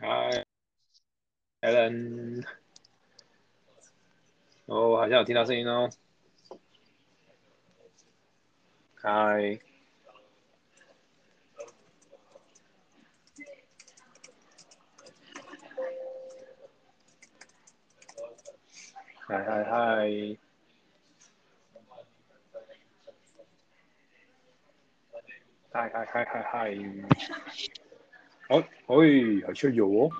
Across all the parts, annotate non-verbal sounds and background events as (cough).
Hi, Alan 哦，好像有听到声音哦。Hi，嗨嗨嗨，嗨嗨嗨嗨嗨，哦，喂，好像有哦，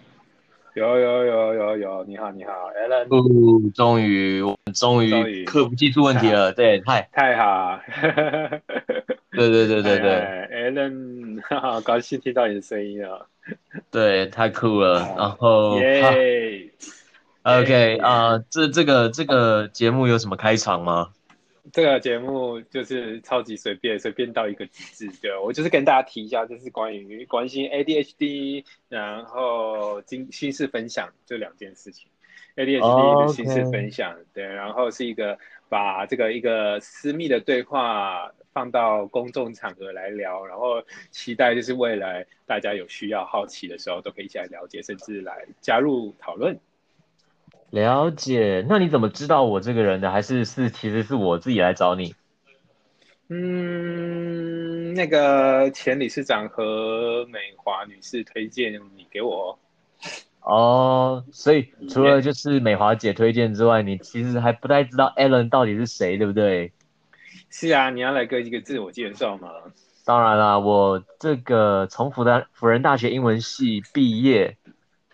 有有有有有，你好你好，Alan，终于，我终于克服技术问题了。对，太，太好，对对对对对，Alan，哈哈，高兴听到你的声音啊，对，太酷了。然后，耶，OK 啊，这这个这个节目有什么开场吗？这个节目就是超级随便，随便到一个极致。对我就是跟大家提一下，就是关于关心 ADHD，然后心心事分享这两件事情。ADHD 的心事分享，对，然后是一个把这个一个私密的对话放到公众场合来聊，然后期待就是未来大家有需要、好奇的时候，都可以一起来了解，甚至来加入讨论。了解，那你怎么知道我这个人的？还是是其实是我自己来找你？嗯，那个前理事长和美华女士推荐你给我。哦，所以除了就是美华姐推荐之外，你其实还不太知道 Allen 到底是谁，对不对？是啊，你要来个一个自我介绍吗？当然啦，我这个从复旦辅仁大学英文系毕业，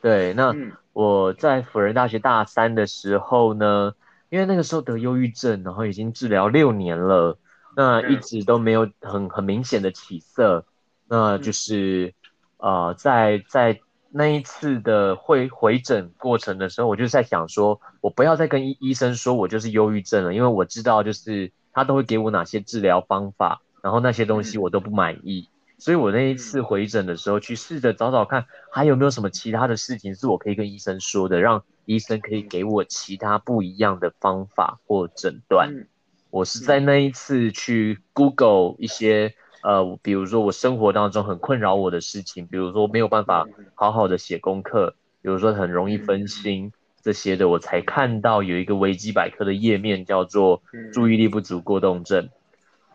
对，那。我在辅仁大学大三的时候呢，因为那个时候得忧郁症，然后已经治疗六年了，那一直都没有很很明显的起色，那就是呃，在在那一次的会回诊过程的时候，我就在想说，我不要再跟医医生说我就是忧郁症了，因为我知道就是他都会给我哪些治疗方法，然后那些东西我都不满意。所以我那一次回诊的时候，去试着找找看，还有没有什么其他的事情是我可以跟医生说的，让医生可以给我其他不一样的方法或诊断。我是在那一次去 Google 一些，呃，比如说我生活当中很困扰我的事情，比如说没有办法好好的写功课，比如说很容易分心这些的，我才看到有一个维基百科的页面叫做注意力不足过动症。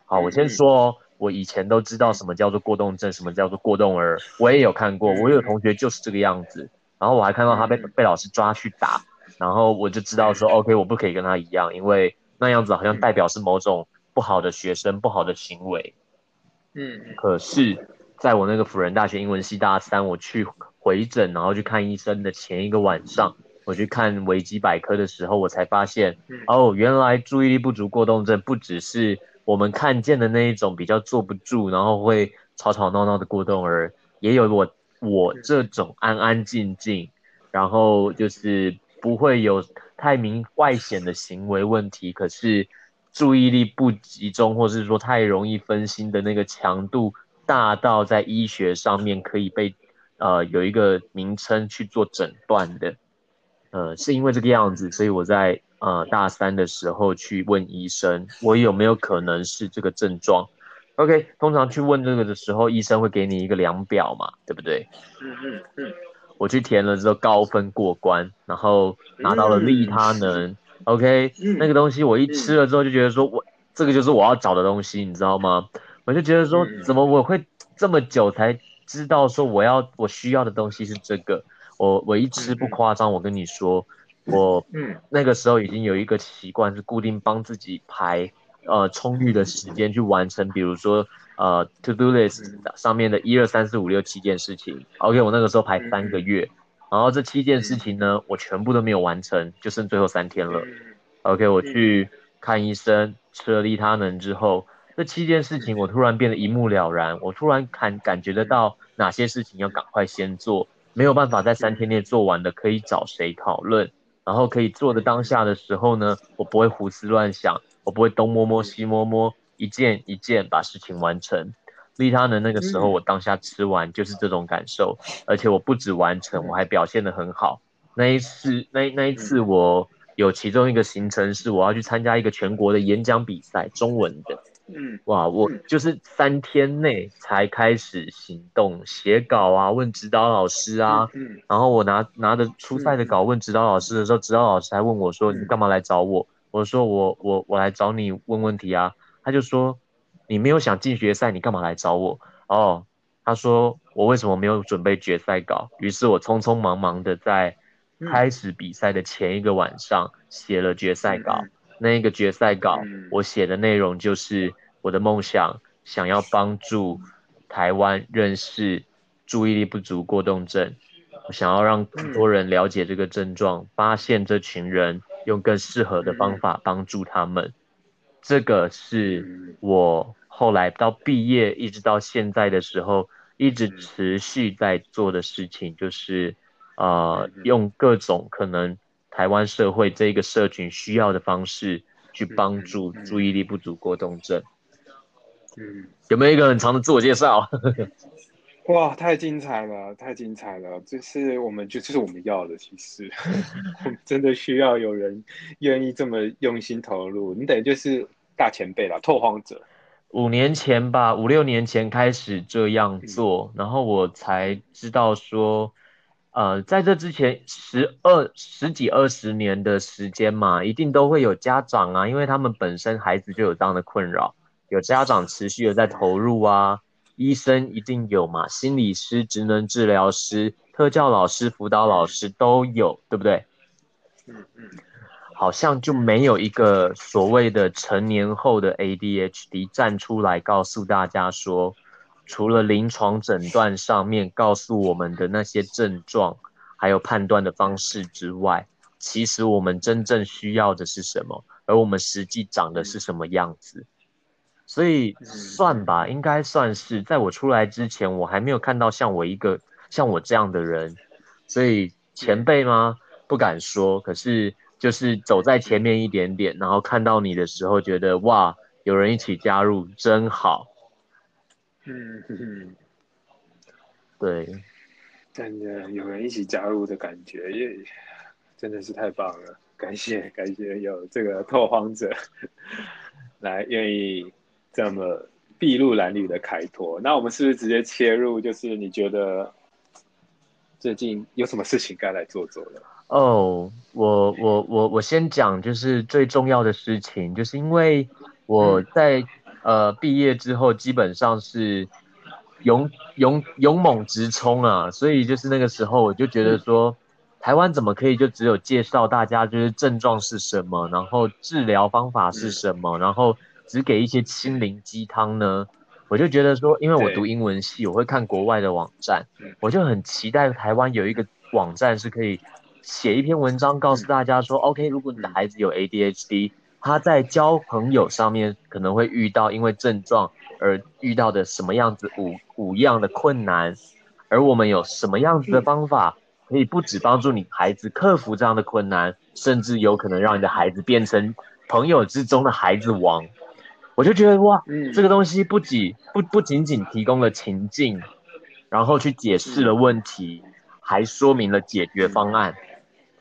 好，我先说。我以前都知道什么叫做过动症，什么叫做过动儿，我也有看过，我有同学就是这个样子，然后我还看到他被被老师抓去打，然后我就知道说，OK，我不可以跟他一样，因为那样子好像代表是某种不好的学生，不好的行为。嗯，可是在我那个辅仁大学英文系大三，我去回诊，然后去看医生的前一个晚上，我去看维基百科的时候，我才发现，哦，原来注意力不足过动症不只是。我们看见的那一种比较坐不住，然后会吵吵闹闹的过动儿，也有我我这种安安静静，然后就是不会有太明外显的行为问题，可是注意力不集中，或是说太容易分心的那个强度大到在医学上面可以被呃有一个名称去做诊断的，呃，是因为这个样子，所以我在。呃，大三的时候去问医生，我有没有可能是这个症状？OK，通常去问这个的时候，医生会给你一个量表嘛，对不对？嗯嗯嗯。我去填了之后，高分过关，然后拿到了利他能。OK，那个东西我一吃了之后就觉得说，我这个就是我要找的东西，你知道吗？我就觉得说，怎么我会这么久才知道说我要我需要的东西是这个？我我一吃不夸张，我跟你说。我嗯，那个时候已经有一个习惯，是固定帮自己排呃充裕的时间去完成，比如说呃 to do list 上面的一二三四五六七件事情。OK，我那个时候排三个月，然后这七件事情呢，我全部都没有完成，就剩最后三天了。OK，我去看医生，吃了利他能之后，这七件事情我突然变得一目了然，我突然感感觉得到哪些事情要赶快先做，没有办法在三天内做完的，可以找谁讨论。然后可以做的当下的时候呢，我不会胡思乱想，我不会东摸摸西摸摸，一件一件把事情完成。利他能那个时候，我当下吃完就是这种感受，而且我不止完成，我还表现得很好。那一次，那那一次我有其中一个行程是我要去参加一个全国的演讲比赛，中文的。嗯，哇，我就是三天内才开始行动，写稿啊，问指导老师啊，嗯，然后我拿拿着初赛的稿问指导老师的时候，指导老师还问我说：“你干嘛来找我？”我说：“我我我来找你问问题啊。”他就说：“你没有想进决赛，你干嘛来找我？”哦，他说：“我为什么没有准备决赛稿？”于是我匆匆忙忙的在开始比赛的前一个晚上写了决赛稿。那一个决赛稿，我写的内容就是我的梦想，想要帮助台湾认识注意力不足过动症，我想要让更多人了解这个症状，发现这群人，用更适合的方法帮助他们。这个是我后来到毕业一直到现在的时候，一直持续在做的事情，就是呃，用各种可能。台湾社会这个社群需要的方式去帮助注意力不足过动症。嗯，有没有一个很长的自我介绍？哇，太精彩了，太精彩了！这是我们，就这是我们要的。其实，(laughs) 真的需要有人愿意这么用心投入。你等于就是大前辈了，拓荒者。五年前吧，五六年前开始这样做，然后我才知道说。呃，在这之前十二十几二十年的时间嘛，一定都会有家长啊，因为他们本身孩子就有这样的困扰，有家长持续的在投入啊，医生一定有嘛，心理师、职能治疗师、特教老师、辅导老师都有，对不对？嗯嗯，好像就没有一个所谓的成年后的 ADHD 站出来告诉大家说。除了临床诊断上面告诉我们的那些症状，还有判断的方式之外，其实我们真正需要的是什么？而我们实际长的是什么样子？所以算吧，应该算是在我出来之前，我还没有看到像我一个像我这样的人。所以前辈吗？不敢说，可是就是走在前面一点点，然后看到你的时候，觉得哇，有人一起加入，真好。嗯哼，对，真的有人一起加入的感觉，也真的是太棒了。感谢感谢有这个拓荒者 (laughs) 来愿意这么筚路蓝缕的开拓。那我们是不是直接切入？就是你觉得最近有什么事情该来做做了？哦，我我我我先讲，就是最重要的事情，就是因为我在。呃，毕业之后基本上是勇勇勇猛直冲啊，所以就是那个时候我就觉得说，台湾怎么可以就只有介绍大家就是症状是什么，然后治疗方法是什么，然后只给一些心灵鸡汤呢？我就觉得说，因为我读英文系，我会看国外的网站，我就很期待台湾有一个网站是可以写一篇文章告诉大家说，OK，如果你的孩子有 ADHD。他在交朋友上面可能会遇到因为症状而遇到的什么样子五五样的困难，而我们有什么样子的方法可以不止帮助你孩子克服这样的困难，甚至有可能让你的孩子变成朋友之中的孩子王。我就觉得哇，这个东西不仅不不仅仅提供了情境，然后去解释了问题，还说明了解决方案。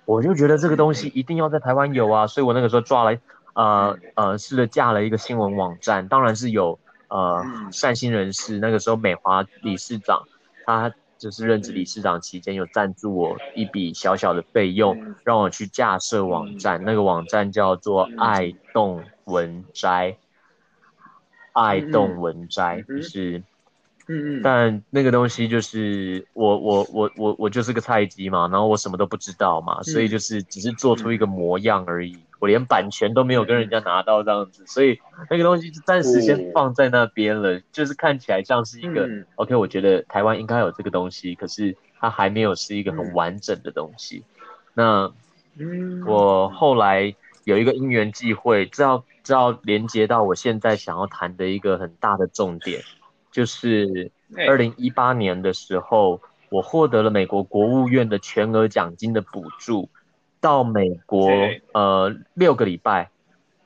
我就觉得这个东西一定要在台湾有啊，所以我那个时候抓了。呃呃，试着，架了一个新闻网站，当然是有呃善心人士。那个时候，美华理事长他就是任职理事长期间，有赞助我一笔小小的费用，让我去架设网站。那个网站叫做爱动文摘，爱动文摘就是。嗯嗯，但那个东西就是我我我我我就是个菜鸡嘛，然后我什么都不知道嘛，所以就是只是做出一个模样而已，我连版权都没有跟人家拿到这样子，所以那个东西就暂时先放在那边了，就是看起来像是一个 OK，我觉得台湾应该有这个东西，可是它还没有是一个很完整的东西。那我后来有一个因缘际会，这要这要连接到我现在想要谈的一个很大的重点。就是二零一八年的时候，我获得了美国国务院的全额奖金的补助，到美国呃六个礼拜，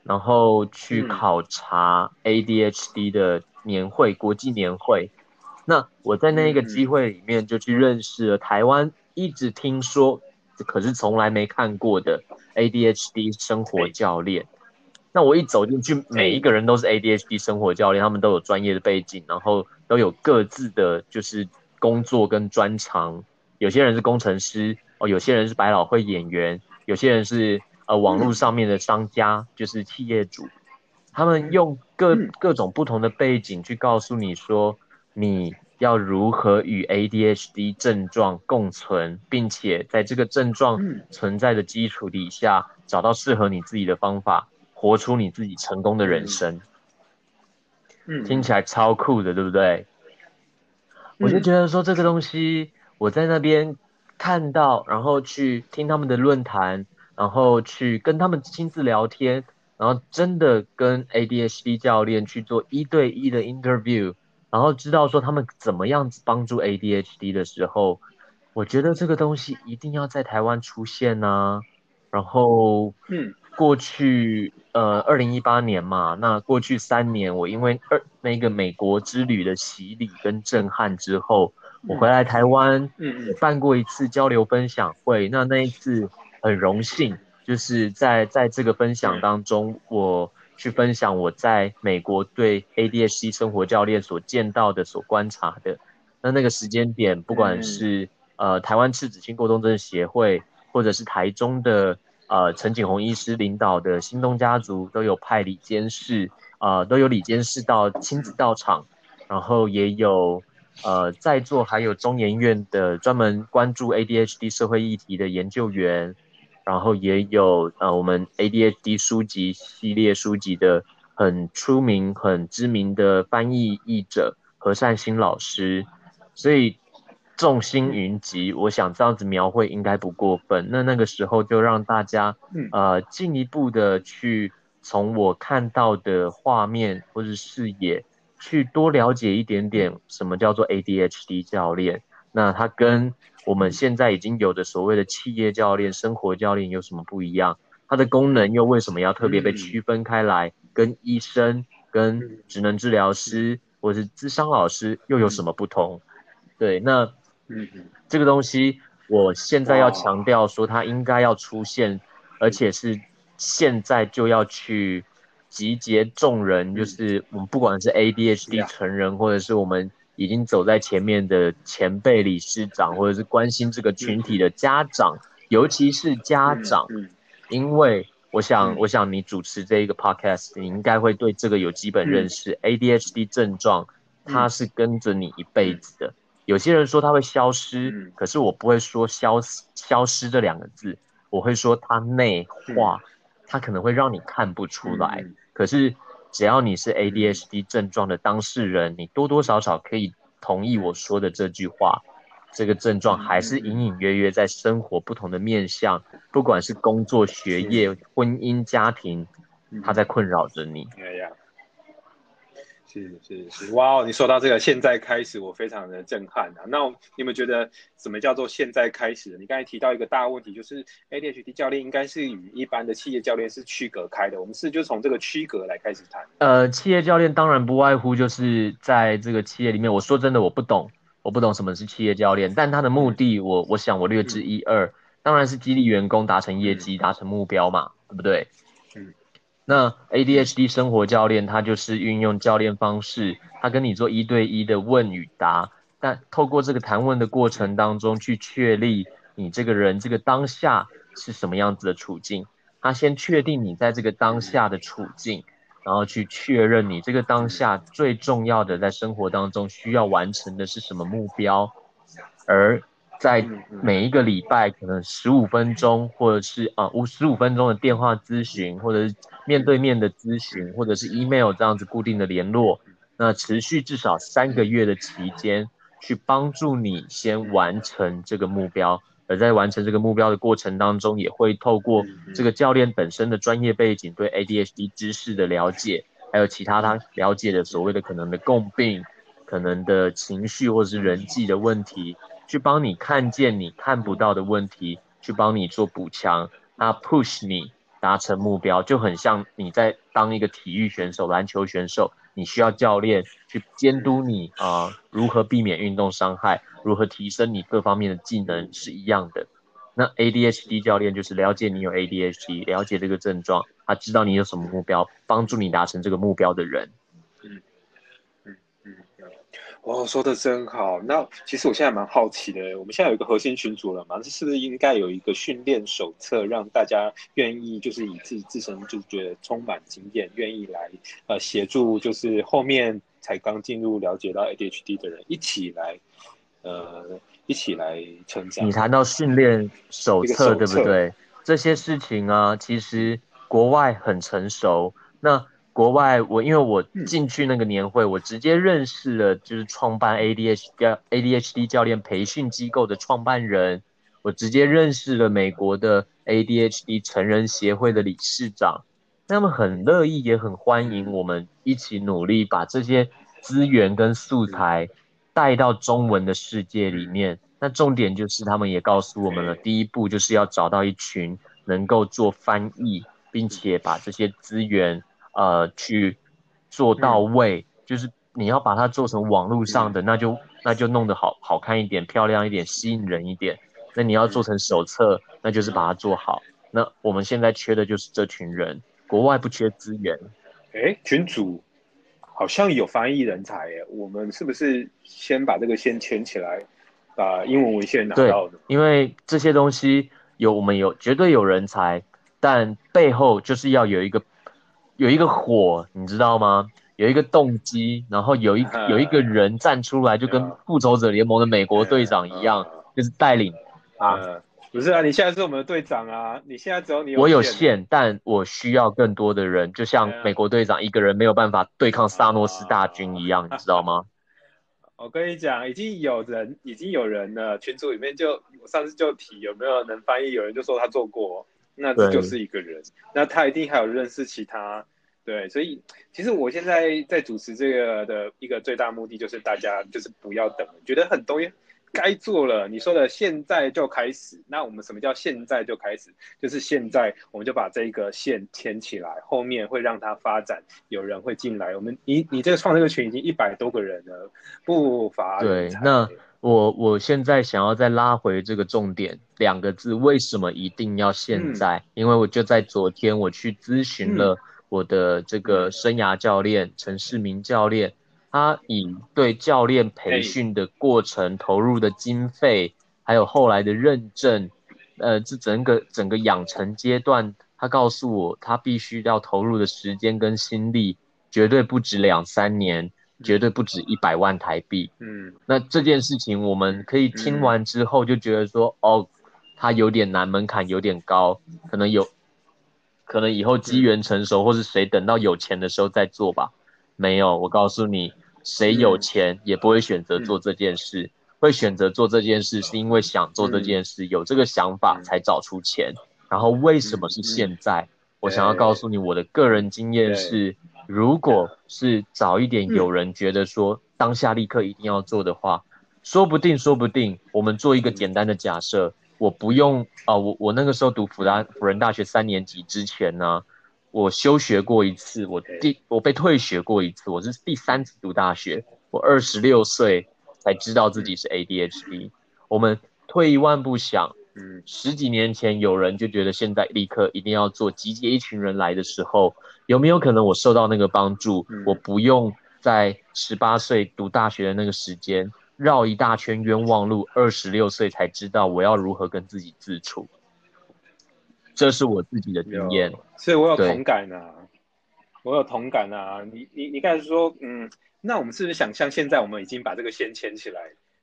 然后去考察 ADHD 的年会国际年会。那我在那个机会里面就去认识了台湾一直听说，可是从来没看过的 ADHD 生活教练。那我一走进去，每一个人都是 ADHD 生活教练，他们都有专业的背景，然后都有各自的就是工作跟专长。有些人是工程师哦，有些人是百老汇演员，有些人是呃网络上面的商家，就是企业主。他们用各各种不同的背景去告诉你说，你要如何与 ADHD 症状共存，并且在这个症状存在的基础底下，找到适合你自己的方法，活出你自己成功的人生。嗯，听起来超酷的，对不对？我就觉得说这个东西，我在那边看到，然后去听他们的论坛，然后去跟他们亲自聊天。然后真的跟 ADHD 教练去做一对一的 interview，然后知道说他们怎么样子帮助 ADHD 的时候，我觉得这个东西一定要在台湾出现呐。然后，嗯，过去呃二零一八年嘛，那过去三年我因为二那个美国之旅的洗礼跟震撼之后，我回来台湾，嗯，办过一次交流分享会，那那一次很荣幸。就是在在这个分享当中，我去分享我在美国对 ADHD 生活教练所见到的、所观察的。那那个时间点，不管是呃台湾赤子心过动症协会，或者是台中的呃陈景洪医师领导的心动家族，都有派李监事，呃都有李监事到亲自到场，然后也有呃在座还有中研院的专门关注 ADHD 社会议题的研究员。然后也有呃，我们 ADHD 书籍系列书籍的很出名、很知名的翻译译者何善心老师，所以众星云集，我想这样子描绘应该不过分。那那个时候就让大家呃进一步的去从我看到的画面或者视野，去多了解一点点什么叫做 ADHD 教练。那他跟我们现在已经有的所谓的企业教练、生活教练有什么不一样？它的功能又为什么要特别被区分开来？跟医生、跟职能治疗师或者是智商老师又有什么不同？对，那这个东西我现在要强调说，它应该要出现，而且是现在就要去集结众人，就是我们不管是 ADHD 成人，或者是我们。已经走在前面的前辈理事长，或者是关心这个群体的家长，尤其是家长，因为我想，我想你主持这一个 podcast，你应该会对这个有基本认识。ADHD 症状，它是跟着你一辈子的。有些人说它会消失，可是我不会说消消失这两个字，我会说它内化，它可能会让你看不出来，可是。只要你是 ADHD 症状的当事人，你多多少少可以同意我说的这句话。这个症状还是隐隐约约在生活不同的面向，不管是工作、学业、婚姻、家庭，它在困扰着你。是是是，哇哦！你说到这个，现在开始，我非常的震撼啊。那你们觉得什么叫做现在开始？你刚才提到一个大问题，就是 ADHD 教练应该是与一般的企业教练是区隔开的。我们是就从这个区隔来开始谈。呃，企业教练当然不外乎就是在这个企业里面。我说真的，我不懂，我不懂什么是企业教练，但他的目的，我我想我略知一二，当然是激励员工达成业绩、达成目标嘛，对不对？那 ADHD 生活教练，他就是运用教练方式，他跟你做一对一的问与答，但透过这个谈问的过程当中，去确立你这个人这个当下是什么样子的处境。他先确定你在这个当下的处境，然后去确认你这个当下最重要的在生活当中需要完成的是什么目标，而。在每一个礼拜，可能十五分钟，或者是啊五十五分钟的电话咨询，或者是面对面的咨询，或者是 email 这样子固定的联络，那持续至少三个月的期间，去帮助你先完成这个目标。而在完成这个目标的过程当中，也会透过这个教练本身的专业背景，对 ADHD 知识的了解，还有其他他了解的所谓的可能的共病，可能的情绪或者是人际的问题。去帮你看见你看不到的问题，去帮你做补强，那 push 你达成目标，就很像你在当一个体育选手、篮球选手，你需要教练去监督你啊，如何避免运动伤害，如何提升你各方面的技能是一样的。那 ADHD 教练就是了解你有 ADHD，了解这个症状，他知道你有什么目标，帮助你达成这个目标的人。哦，说的真好。那其实我现在蛮好奇的，我们现在有一个核心群组了嘛？这是不是应该有一个训练手册，让大家愿意就是以自己自身就是觉得充满经验，愿意来呃协助，就是后面才刚进入了解到 ADHD 的人一起来呃。一起来成长。你谈到训练手册，对不对？这些事情啊，其实国外很成熟。那国外，我因为我进去那个年会，我直接认识了，就是创办 ADHD ADHD 教练培训机构的创办人，我直接认识了美国的 ADHD 成人协会的理事长。他们很乐意，也很欢迎我们一起努力，把这些资源跟素材。带到中文的世界里面，那重点就是他们也告诉我们了，第一步就是要找到一群能够做翻译，并且把这些资源呃去做到位，就是你要把它做成网络上的，那就那就弄得好好看一点、漂亮一点、吸引人一点。那你要做成手册，那就是把它做好。那我们现在缺的就是这群人，国外不缺资源。哎，群主。好像有翻译人才耶，我们是不是先把这个先圈起来，把英文文献拿到的？因为这些东西有我们有绝对有人才，但背后就是要有一个有一个火，你知道吗？有一个动机，然后有一有一个人站出来，就跟复仇者联盟的美国队长一样，就是带领啊。不是啊，你现在是我们的队长啊！你现在只有你，我有限，但我需要更多的人，就像美国队长一个人没有办法对抗萨诺斯大军一样，你知道吗？(laughs) 我跟你讲，已经有人，已经有人了。群组里面就我上次就提有没有能翻译，有人就说他做过，那这就是一个人。那他一定还有认识其他，对，所以其实我现在在主持这个的一个最大目的就是大家就是不要等，觉得很多。该做了，你说的现在就开始。那我们什么叫现在就开始？就是现在我们就把这一个线牵起来，后面会让它发展，有人会进来。我们你你这个创这个群已经一百多个人了，不乏对。那我我现在想要再拉回这个重点两个字，为什么一定要现在？因为我就在昨天我去咨询了我的这个生涯教练陈世明教练。他以对教练培训的过程投入的经费，还有后来的认证，呃，这整个整个养成阶段，他告诉我，他必须要投入的时间跟心力，绝对不止两三年，绝对不止一百万台币。嗯，那这件事情我们可以听完之后就觉得说，哦，他有点难，门槛有点高，可能有，可能以后机缘成熟，或是谁等到有钱的时候再做吧。没有，我告诉你。谁有钱也不会选择做这件事，会选择做这件事是因为想做这件事，有这个想法才找出钱。然后为什么是现在？我想要告诉你，我的个人经验是，如果是早一点有人觉得说当下立刻一定要做的话，说不定说不定，我们做一个简单的假设，我不用啊，我我那个时候读辅大辅仁大学三年级之前呢。我休学过一次，我第我被退学过一次，我是第三次读大学。我二十六岁才知道自己是 ADHD。我们退一万步想，嗯，十几年前有人就觉得现在立刻一定要做，集结一群人来的时候，有没有可能我受到那个帮助？我不用在十八岁读大学的那个时间绕一大圈冤枉路，二十六岁才知道我要如何跟自己自处。这是我自己的经验，所以我有同感啊，我有同感啊。你你你刚才说，嗯，那我们是不是想象现在我们已经把这个先牵起来，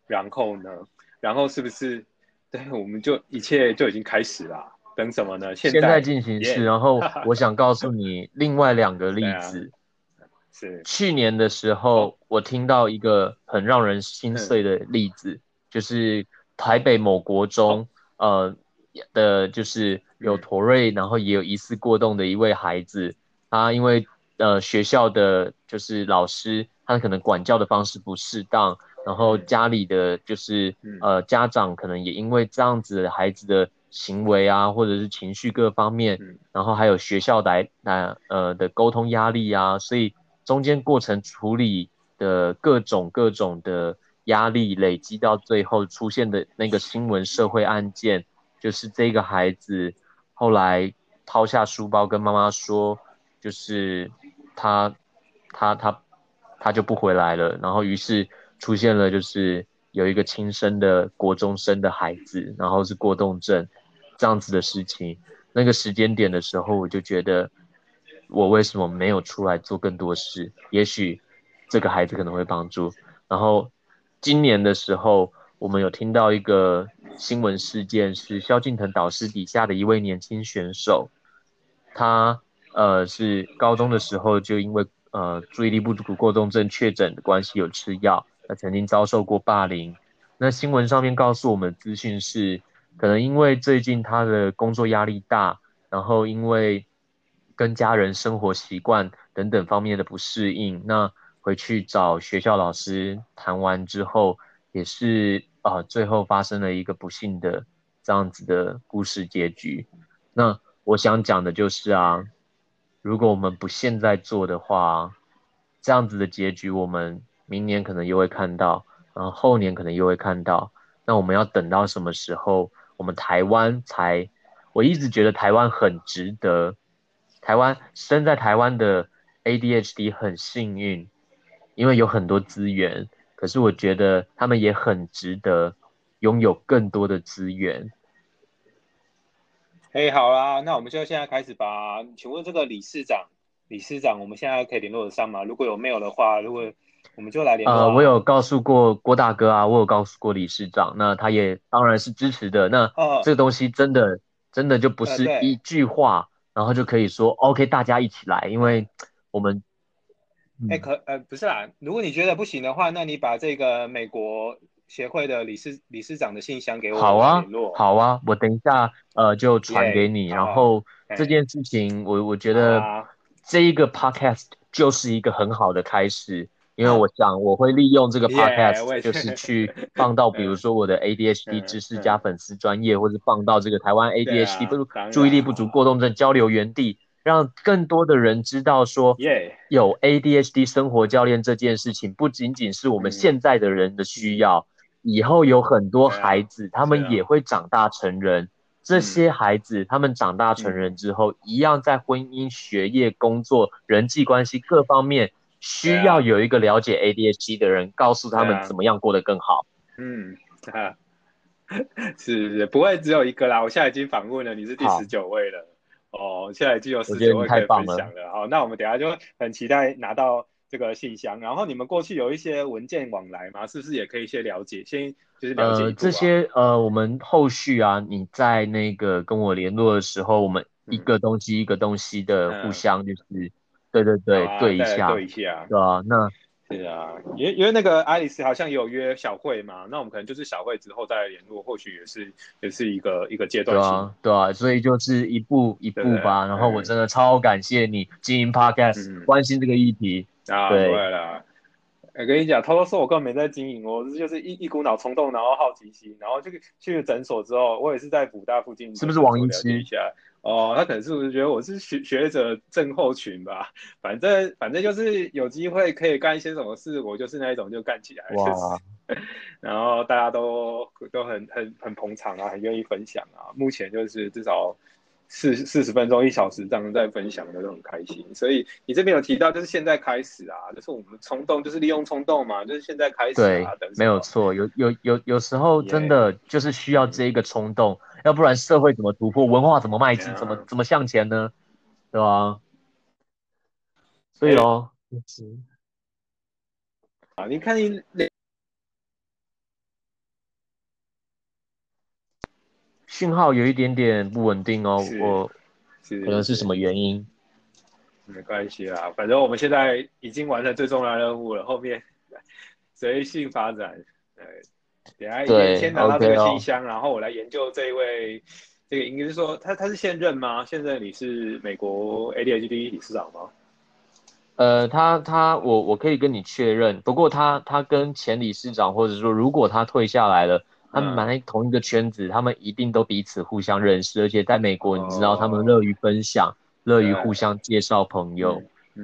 然后呢，然后是不是，对，我们就一切就已经开始了？等什么呢？现在进行式。然后我想告诉你 (laughs) 另外两个例子，是去年的时候，我听到一个很让人心碎的例子，就是台北某国中，呃。的就是有驼瑞，然后也有疑似过动的一位孩子，他因为呃学校的就是老师，他可能管教的方式不适当，然后家里的就是呃家长可能也因为这样子孩子的行为啊，或者是情绪各方面，然后还有学校来来呃的沟通压力啊，所以中间过程处理的各种各种的压力累积到最后出现的那个新闻社会案件。就是这个孩子后来抛下书包跟妈妈说，就是他他他他就不回来了。然后于是出现了就是有一个亲生的国中生的孩子，然后是过动症这样子的事情。那个时间点的时候，我就觉得我为什么没有出来做更多事？也许这个孩子可能会帮助。然后今年的时候。我们有听到一个新闻事件，是萧敬腾导师底下的一位年轻选手，他呃是高中的时候就因为呃注意力不足过动症确诊的关系有吃药，他曾经遭受过霸凌。那新闻上面告诉我们资讯是，可能因为最近他的工作压力大，然后因为跟家人生活习惯等等方面的不适应，那回去找学校老师谈完之后，也是。啊，最后发生了一个不幸的这样子的故事结局。那我想讲的就是啊，如果我们不现在做的话，这样子的结局我们明年可能又会看到，然后后年可能又会看到。那我们要等到什么时候，我们台湾才？我一直觉得台湾很值得，台湾生在台湾的 ADHD 很幸运，因为有很多资源。可是我觉得他们也很值得拥有更多的资源。哎，好啦，那我们就现在开始吧。请问这个理事长，理事长，我们现在可以联络得上吗？如果有没有的话，如果我们就来联络。呃，我有告诉过郭大哥啊，我有告诉过理事长，那他也当然是支持的。那这个东西真的真的就不是一句话，然后就可以说 OK，大家一起来，因为我们。哎，可呃不是啦，如果你觉得不行的话，那你把这个美国协会的理事理事长的信箱给我好啊，好啊，我等一下呃就传给你。然后这件事情，我我觉得这一个 podcast 就是一个很好的开始，因为我想我会利用这个 podcast 就是 (laughs) 去放到比如说我的 ADHD 知识加粉丝专业，或者放到这个台湾 ADHD 不注意力不足过动症交流园地。让更多的人知道，说有 ADHD 生活教练这件事情，不仅仅是我们现在的人的需要，以后有很多孩子，他们也会长大成人。这些孩子，他们长大成人之后，一样在婚姻、学业、工作、人际关系各方面，需要有一个了解 ADHD 的人，告诉他们怎么样过得更好。嗯，(laughs) 是是，不会只有一个啦。我现在已经访问了，你是第十九位了。哦，现在已经有十九位可以分享了。好，那我们等下就很期待拿到这个信箱。然后你们过去有一些文件往来吗？是不是也可以先了解，先就是了解这些呃，我们后续啊，你在那个跟我联络的时候，我们一个东西一个东西的互相就是，对对对，对一下，对一下，对啊，那。对啊，因为因为那个爱丽丝好像也有约小慧嘛，那我们可能就是小慧之后再联络，或许也是也是一个一个阶段性，对啊，所以就是一步一步吧。然后我真的超感谢你经营 podcast，关心这个议题啊，对。了，我跟你讲，偷偷说，我根本没在经营，我就是一一股脑冲动，然后好奇心，然后就去诊所之后，我也是在武大附近，是不是王一期？哦，他可能是不是觉得我是学学者症候群吧？(laughs) 反正反正就是有机会可以干一些什么事，我就是那一种就干起来。哇！(laughs) 然后大家都都很很很捧场啊，很愿意分享啊。目前就是至少四四十分钟、一小时这样在分享的都很开心。所以你这边有提到，就是现在开始啊，就是我们冲动，就是利用冲动嘛，就是现在开始啊。对，没有错。有有有有时候真的就是需要这一个冲动。要不然社会怎么突破，文化怎么迈进，怎么怎么向前呢？对吧？所以哦，啊，你看你讯号有一点点不稳定哦，我可能是什么原因？没关系啦，反正我们现在已经完成最重要任务了，后面 (laughs) 随性发展，对。等下先拿到这个信箱，然后我来研究这一位，这个应该是说他他是现任吗？现任你是美国 ADHD 理事长吗？呃，他他我我可以跟你确认，不过他他跟前理事长或者说如果他退下来了，他们在同一个圈子，他们一定都彼此互相认识，而且在美国你知道他们乐于分享，乐于互相介绍朋友，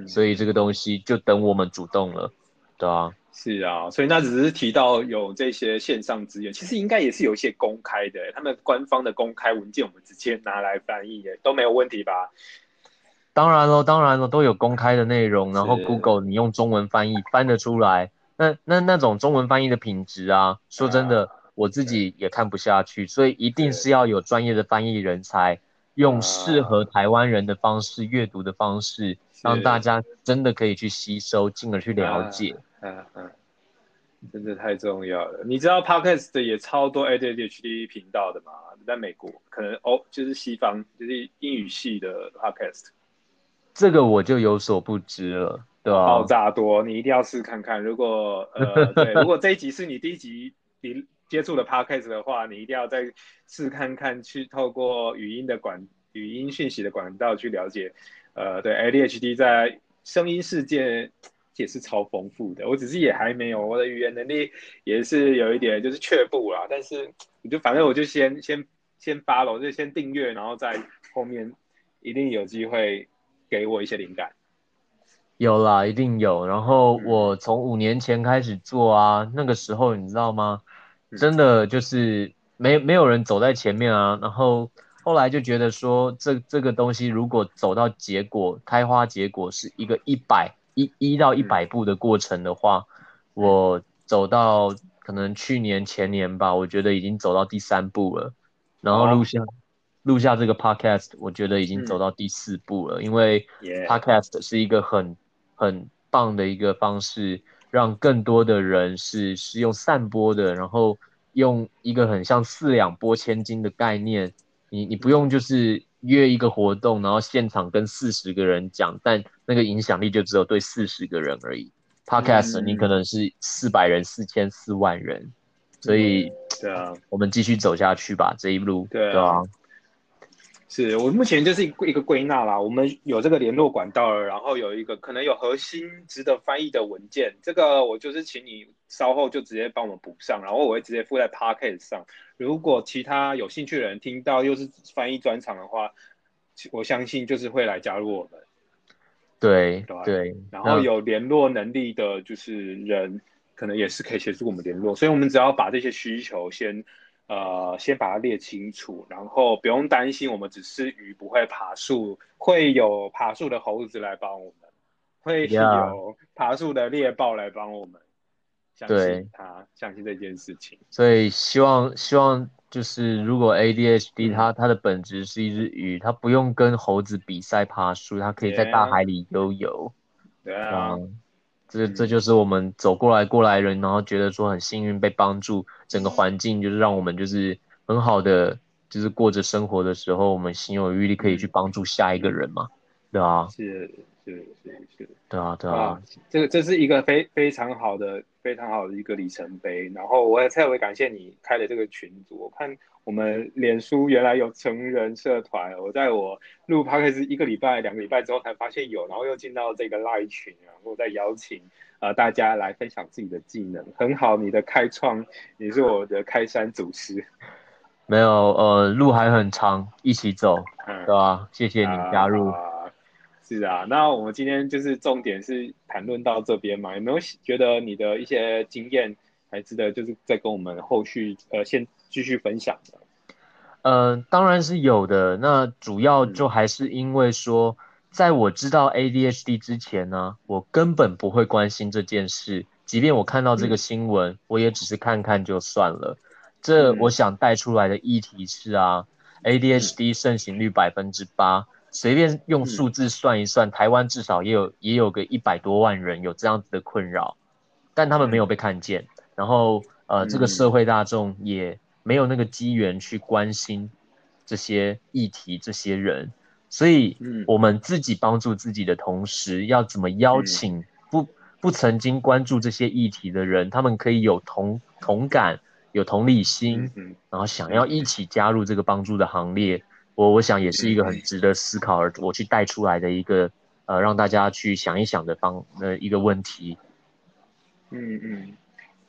所以这个东西就等我们主动了，对啊。是啊，所以那只是提到有这些线上资源，其实应该也是有一些公开的，他们官方的公开文件，我们直接拿来翻译，都没有问题吧？当然了，当然了，都有公开的内容，然后 Google 你用中文翻译翻得出来，那那那种中文翻译的品质啊，说真的，我自己也看不下去，所以一定是要有专业的翻译人才，用适合台湾人的方式阅读的方式。让大家真的可以去吸收，进而去了解。嗯嗯，真的太重要了。你知道 Podcast 也超多 ADHD 频道的嘛？在美国，可能哦，就是西方，就是英语系的 Podcast。这个我就有所不知了，对吧？爆炸多，你一定要试看看。如果呃，(laughs) 对，如果这一集是你第一集你接触了 Podcast 的话，你一定要再试看看，去透过语音的管语音讯息的管道去了解。呃，对，ADHD 在声音世界也是超丰富的。我只是也还没有，我的语言能力也是有一点就是却步啦。但是我就反正我就先先先发了，就先订阅，然后在后面一定有机会给我一些灵感。有啦，一定有。然后我从五年前开始做啊，那个时候你知道吗？真的就是没没有人走在前面啊，然后。后来就觉得说，这这个东西如果走到结果开花结果是一个一百一一到一百步的过程的话，我走到可能去年前年吧，我觉得已经走到第三步了。然后录下录下这个 podcast，我觉得已经走到第四步了。因为 podcast 是一个很很棒的一个方式，让更多的人是是用散播的，然后用一个很像四两拨千斤的概念。你你不用就是约一个活动，然后现场跟四十个人讲，但那个影响力就只有对四十个人而已。Podcast 你可能是四百人、四千、四万人，所以对啊，我们继续走下去吧，这一路对啊。是我目前就是一一个归纳啦，我们有这个联络管道了，然后有一个可能有核心值得翻译的文件，这个我就是请你稍后就直接帮我们补上，然后我会直接附在 Podcast 上。如果其他有兴趣的人听到又是翻译专场的话，我相信就是会来加入我们。对对，然后有联络能力的，就是人可能也是可以协助我们联络，所以我们只要把这些需求先。呃，先把它列清楚，然后不用担心，我们只是鱼不会爬树，会有爬树的猴子来帮我们，会有爬树的猎豹来帮我们。相信他，相信这件事情。所以希望希望就是如果 ADHD 它它的本质是一只鱼，它不用跟猴子比赛爬树，它可以在大海里游游。对啊。这这就是我们走过来过来人，然后觉得说很幸运被帮助，整个环境就是让我们就是很好的，就是过着生活的时候，我们心有余力可以去帮助下一个人嘛，对啊，是是是是，对啊对啊，这个这是一个非非常好的非常好的一个里程碑，然后我也特别感谢你开的这个群组，我看。我们脸书原来有成人社团，我在我录 podcast 一个礼拜、两个礼拜之后才发现有，然后又进到这个 live 群，然后再邀请呃大家来分享自己的技能，很好，你的开创，你是我的开山祖师。没有，呃，路还很长，一起走，对吧？谢谢你加入。是啊，那我们今天就是重点是谈论到这边嘛，有没有觉得你的一些经验还值得，就是再跟我们后续呃先。继续分享的，呃，当然是有的。那主要就还是因为说，在我知道 ADHD 之前呢，我根本不会关心这件事。即便我看到这个新闻，我也只是看看就算了。这我想带出来的议题是啊，ADHD 盛行率百分之八，随便用数字算一算，台湾至少也有也有个一百多万人有这样子的困扰，但他们没有被看见。然后呃，这个社会大众也。没有那个机缘去关心这些议题，这些人，所以，我们自己帮助自己的同时，要怎么邀请不不曾经关注这些议题的人，他们可以有同同感，有同理心，然后想要一起加入这个帮助的行列，我我想也是一个很值得思考而我去带出来的一个呃，让大家去想一想的方呃一个问题。嗯嗯。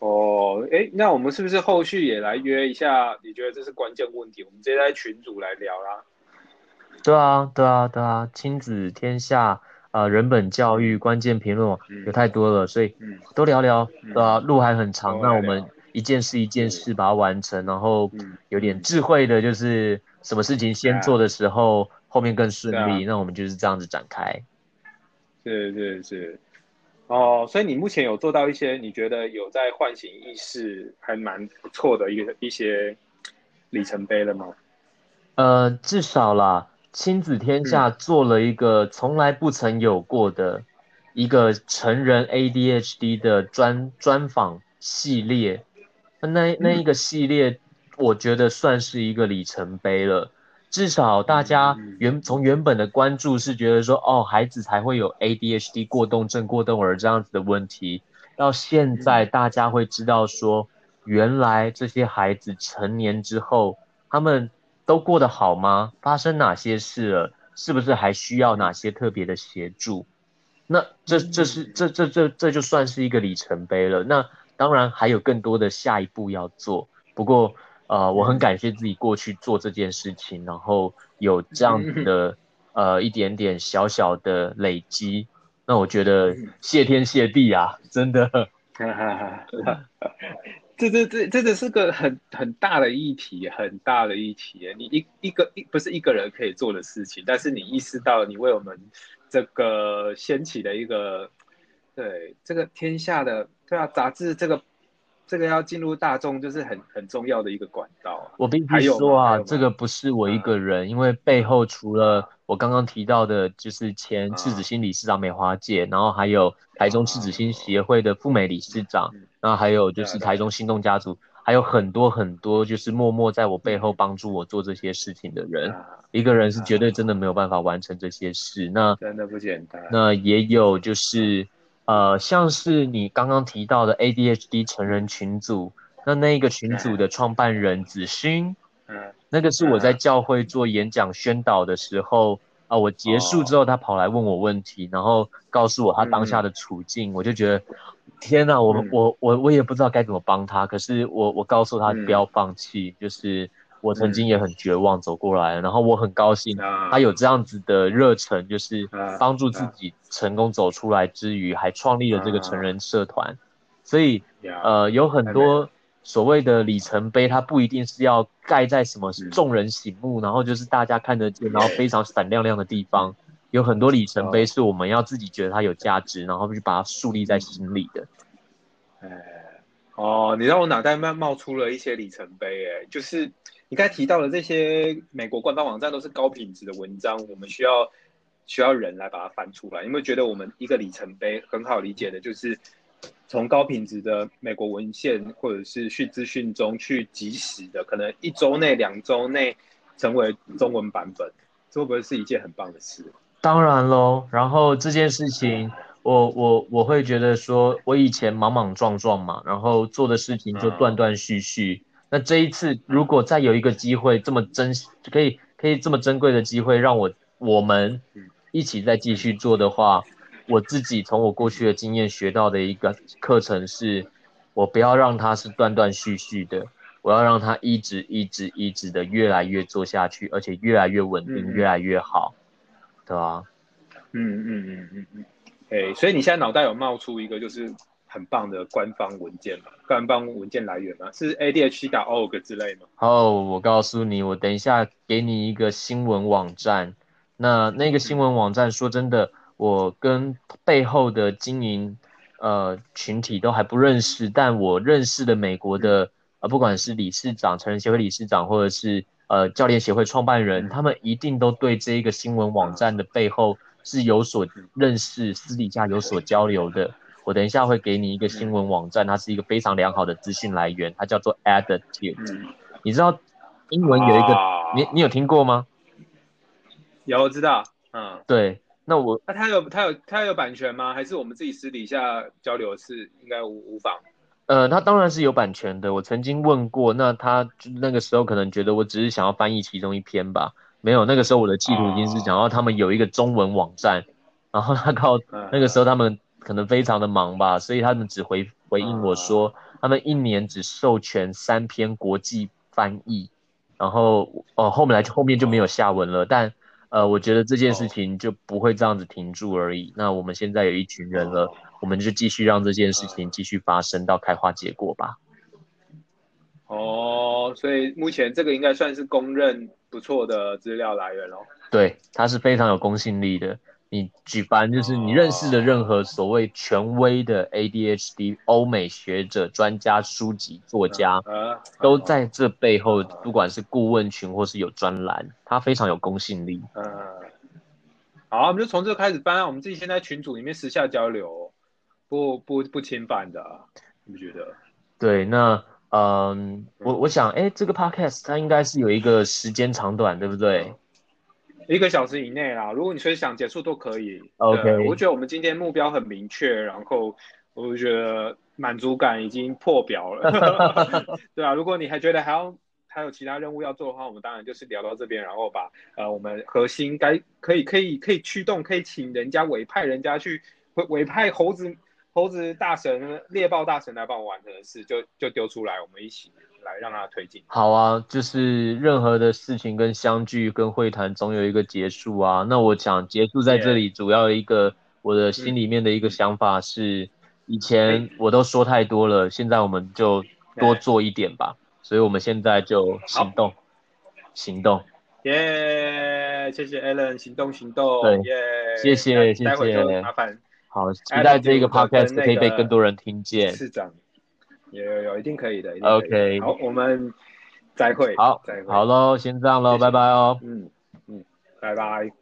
哦，哎，那我们是不是后续也来约一下？你觉得这是关键问题？我们直接在群组来聊啦。对啊，对啊，对啊，亲子天下，呃人本教育、关键评论有太多了，所以多聊聊，对啊？路还很长，那我们一件事一件事把它完成，然后有点智慧的，就是什么事情先做的时候，后面更顺利。那我们就是这样子展开。是是是。哦，所以你目前有做到一些你觉得有在唤醒意识，还蛮不错的一个一些里程碑了吗？呃，至少啦，亲子天下做了一个从来不曾有过的一个成人 ADHD 的专专访系列，那那一个系列，我觉得算是一个里程碑了。至少大家原从原本的关注是觉得说，哦，孩子才会有 ADHD 过动症、过动儿这样子的问题，到现在大家会知道说，原来这些孩子成年之后，他们都过得好吗？发生哪些事了？是不是还需要哪些特别的协助？那这这是这这这这就算是一个里程碑了。那当然还有更多的下一步要做，不过。呃，我很感谢自己过去做这件事情，然后有这样子的呃一点点小小的累积，那我觉得谢天谢地啊，真的。(laughs) 这这这这这是个很很大的议题，很大的议题。你一一个一不是一个人可以做的事情，但是你意识到你为我们这个掀起的一个对这个天下的对啊杂志这个。这个要进入大众，就是很很重要的一个管道。我必须说啊，这个不是我一个人，因为背后除了我刚刚提到的，就是前赤子心理事长美华姐，然后还有台中赤子心协会的富美理事长，然后还有就是台中心动家族，还有很多很多就是默默在我背后帮助我做这些事情的人。一个人是绝对真的没有办法完成这些事。那真的不简单。那也有就是。呃，像是你刚刚提到的 ADHD 成人群组，那那一个群组的创办人子勋，嗯，那个是我在教会做演讲宣导的时候啊，我结束之后他跑来问我问题，然后告诉我他当下的处境，我就觉得天哪，我我我我也不知道该怎么帮他，可是我我告诉他不要放弃，就是。我曾经也很绝望走过来，然后我很高兴他有这样子的热忱，就是帮助自己成功走出来之余，还创立了这个成人社团。所以，呃，有很多所谓的里程碑，它不一定是要盖在什么众人醒目，然后就是大家看得见，然后非常闪亮亮的地方。有很多里程碑是我们要自己觉得它有价值，然后去把它树立在心里的。哎，哦，你让我脑袋冒冒出了一些里程碑，哎，就是。你刚才提到的这些美国官方网站都是高品质的文章，我们需要需要人来把它翻出来。有没有觉得我们一个里程碑很好理解的，就是从高品质的美国文献或者是讯资讯中去及时的，可能一周内、两周内成为中文版本，这会不会是一件很棒的事？当然喽。然后这件事情，我我我会觉得说，我以前莽莽撞撞嘛，然后做的事情就断断续续。那这一次，如果再有一个机会，这么珍可以可以这么珍贵的机会，让我我们一起再继续做的话，我自己从我过去的经验学到的一个课程是，我不要让它是断断续续的，我要让它一直一直一直的越来越做下去，而且越来越稳定，越来越好，对吧？嗯嗯嗯嗯嗯，哎，所以你现在脑袋有冒出一个就是。很棒的官方文件嘛，官方文件来源嘛，是 ADHD.org 之类吗？哦，我告诉你，我等一下给你一个新闻网站。那那个新闻网站，说真的，我跟背后的经营呃群体都还不认识，但我认识的美国的呃，不管是理事长、成人协会理事长，或者是呃教练协会创办人，他们一定都对这一个新闻网站的背后是有所认识，私底下有所交流的。我等一下会给你一个新闻网站，它是一个非常良好的资讯来源，它叫做 Attitude。你知道英文有一个，你你有听过吗？有，我知道。嗯，对。那我那他有他有他有版权吗？还是我们自己私底下交流是应该无无妨？呃，他当然是有版权的。我曾经问过，那他那个时候可能觉得我只是想要翻译其中一篇吧。没有，那个时候我的企图已经是想要他们有一个中文网站，然后他靠那个时候他们。可能非常的忙吧，所以他们只回回应我说，他们一年只授权三篇国际翻译，然后哦后面来后面就没有下文了。但呃，我觉得这件事情就不会这样子停住而已。那我们现在有一群人了，我们就继续让这件事情继续发生到开花结果吧。哦，所以目前这个应该算是公认不错的资料来源喽。对，它是非常有公信力的。你举凡就是你认识的任何所谓权威的 ADHD 欧美学者、专家、书籍、作家，都在这背后，不管是顾问群或是有专栏，它非常有公信力。嗯，好，我们就从这开始翻。我们自己先在群组里面私下交流，不不不侵犯的，你不觉得？对，那嗯，我我想，哎，这个 Podcast 它应该是有一个时间长短，对不对？一个小时以内啦，如果你随时想结束都可以。OK，我觉得我们今天目标很明确，然后我觉得满足感已经破表了。(laughs) 对啊，如果你还觉得还要还有其他任务要做的话，我们当然就是聊到这边，然后把呃我们核心该可以可以可以驱动，可以请人家委派人家去委委派猴子猴子大神猎豹大神来帮我完成的事，就就丢出来，我们一起。来让它推进。好啊，就是任何的事情跟相聚跟会谈总有一个结束啊。那我想结束在这里，主要一个我的心里面的一个想法是，以前我都说太多了，现在我们就多做一点吧。所以我们现在就行动，行动。耶，谢谢 Allen，行动行动。对，谢谢谢谢。麻烦。好，期待这个 podcast 可以被更多人听见。市长。有有有，一定可以的。OK，好，我们再会。好，再会。好喽，先这样喽，拜拜哦。嗯嗯，拜拜。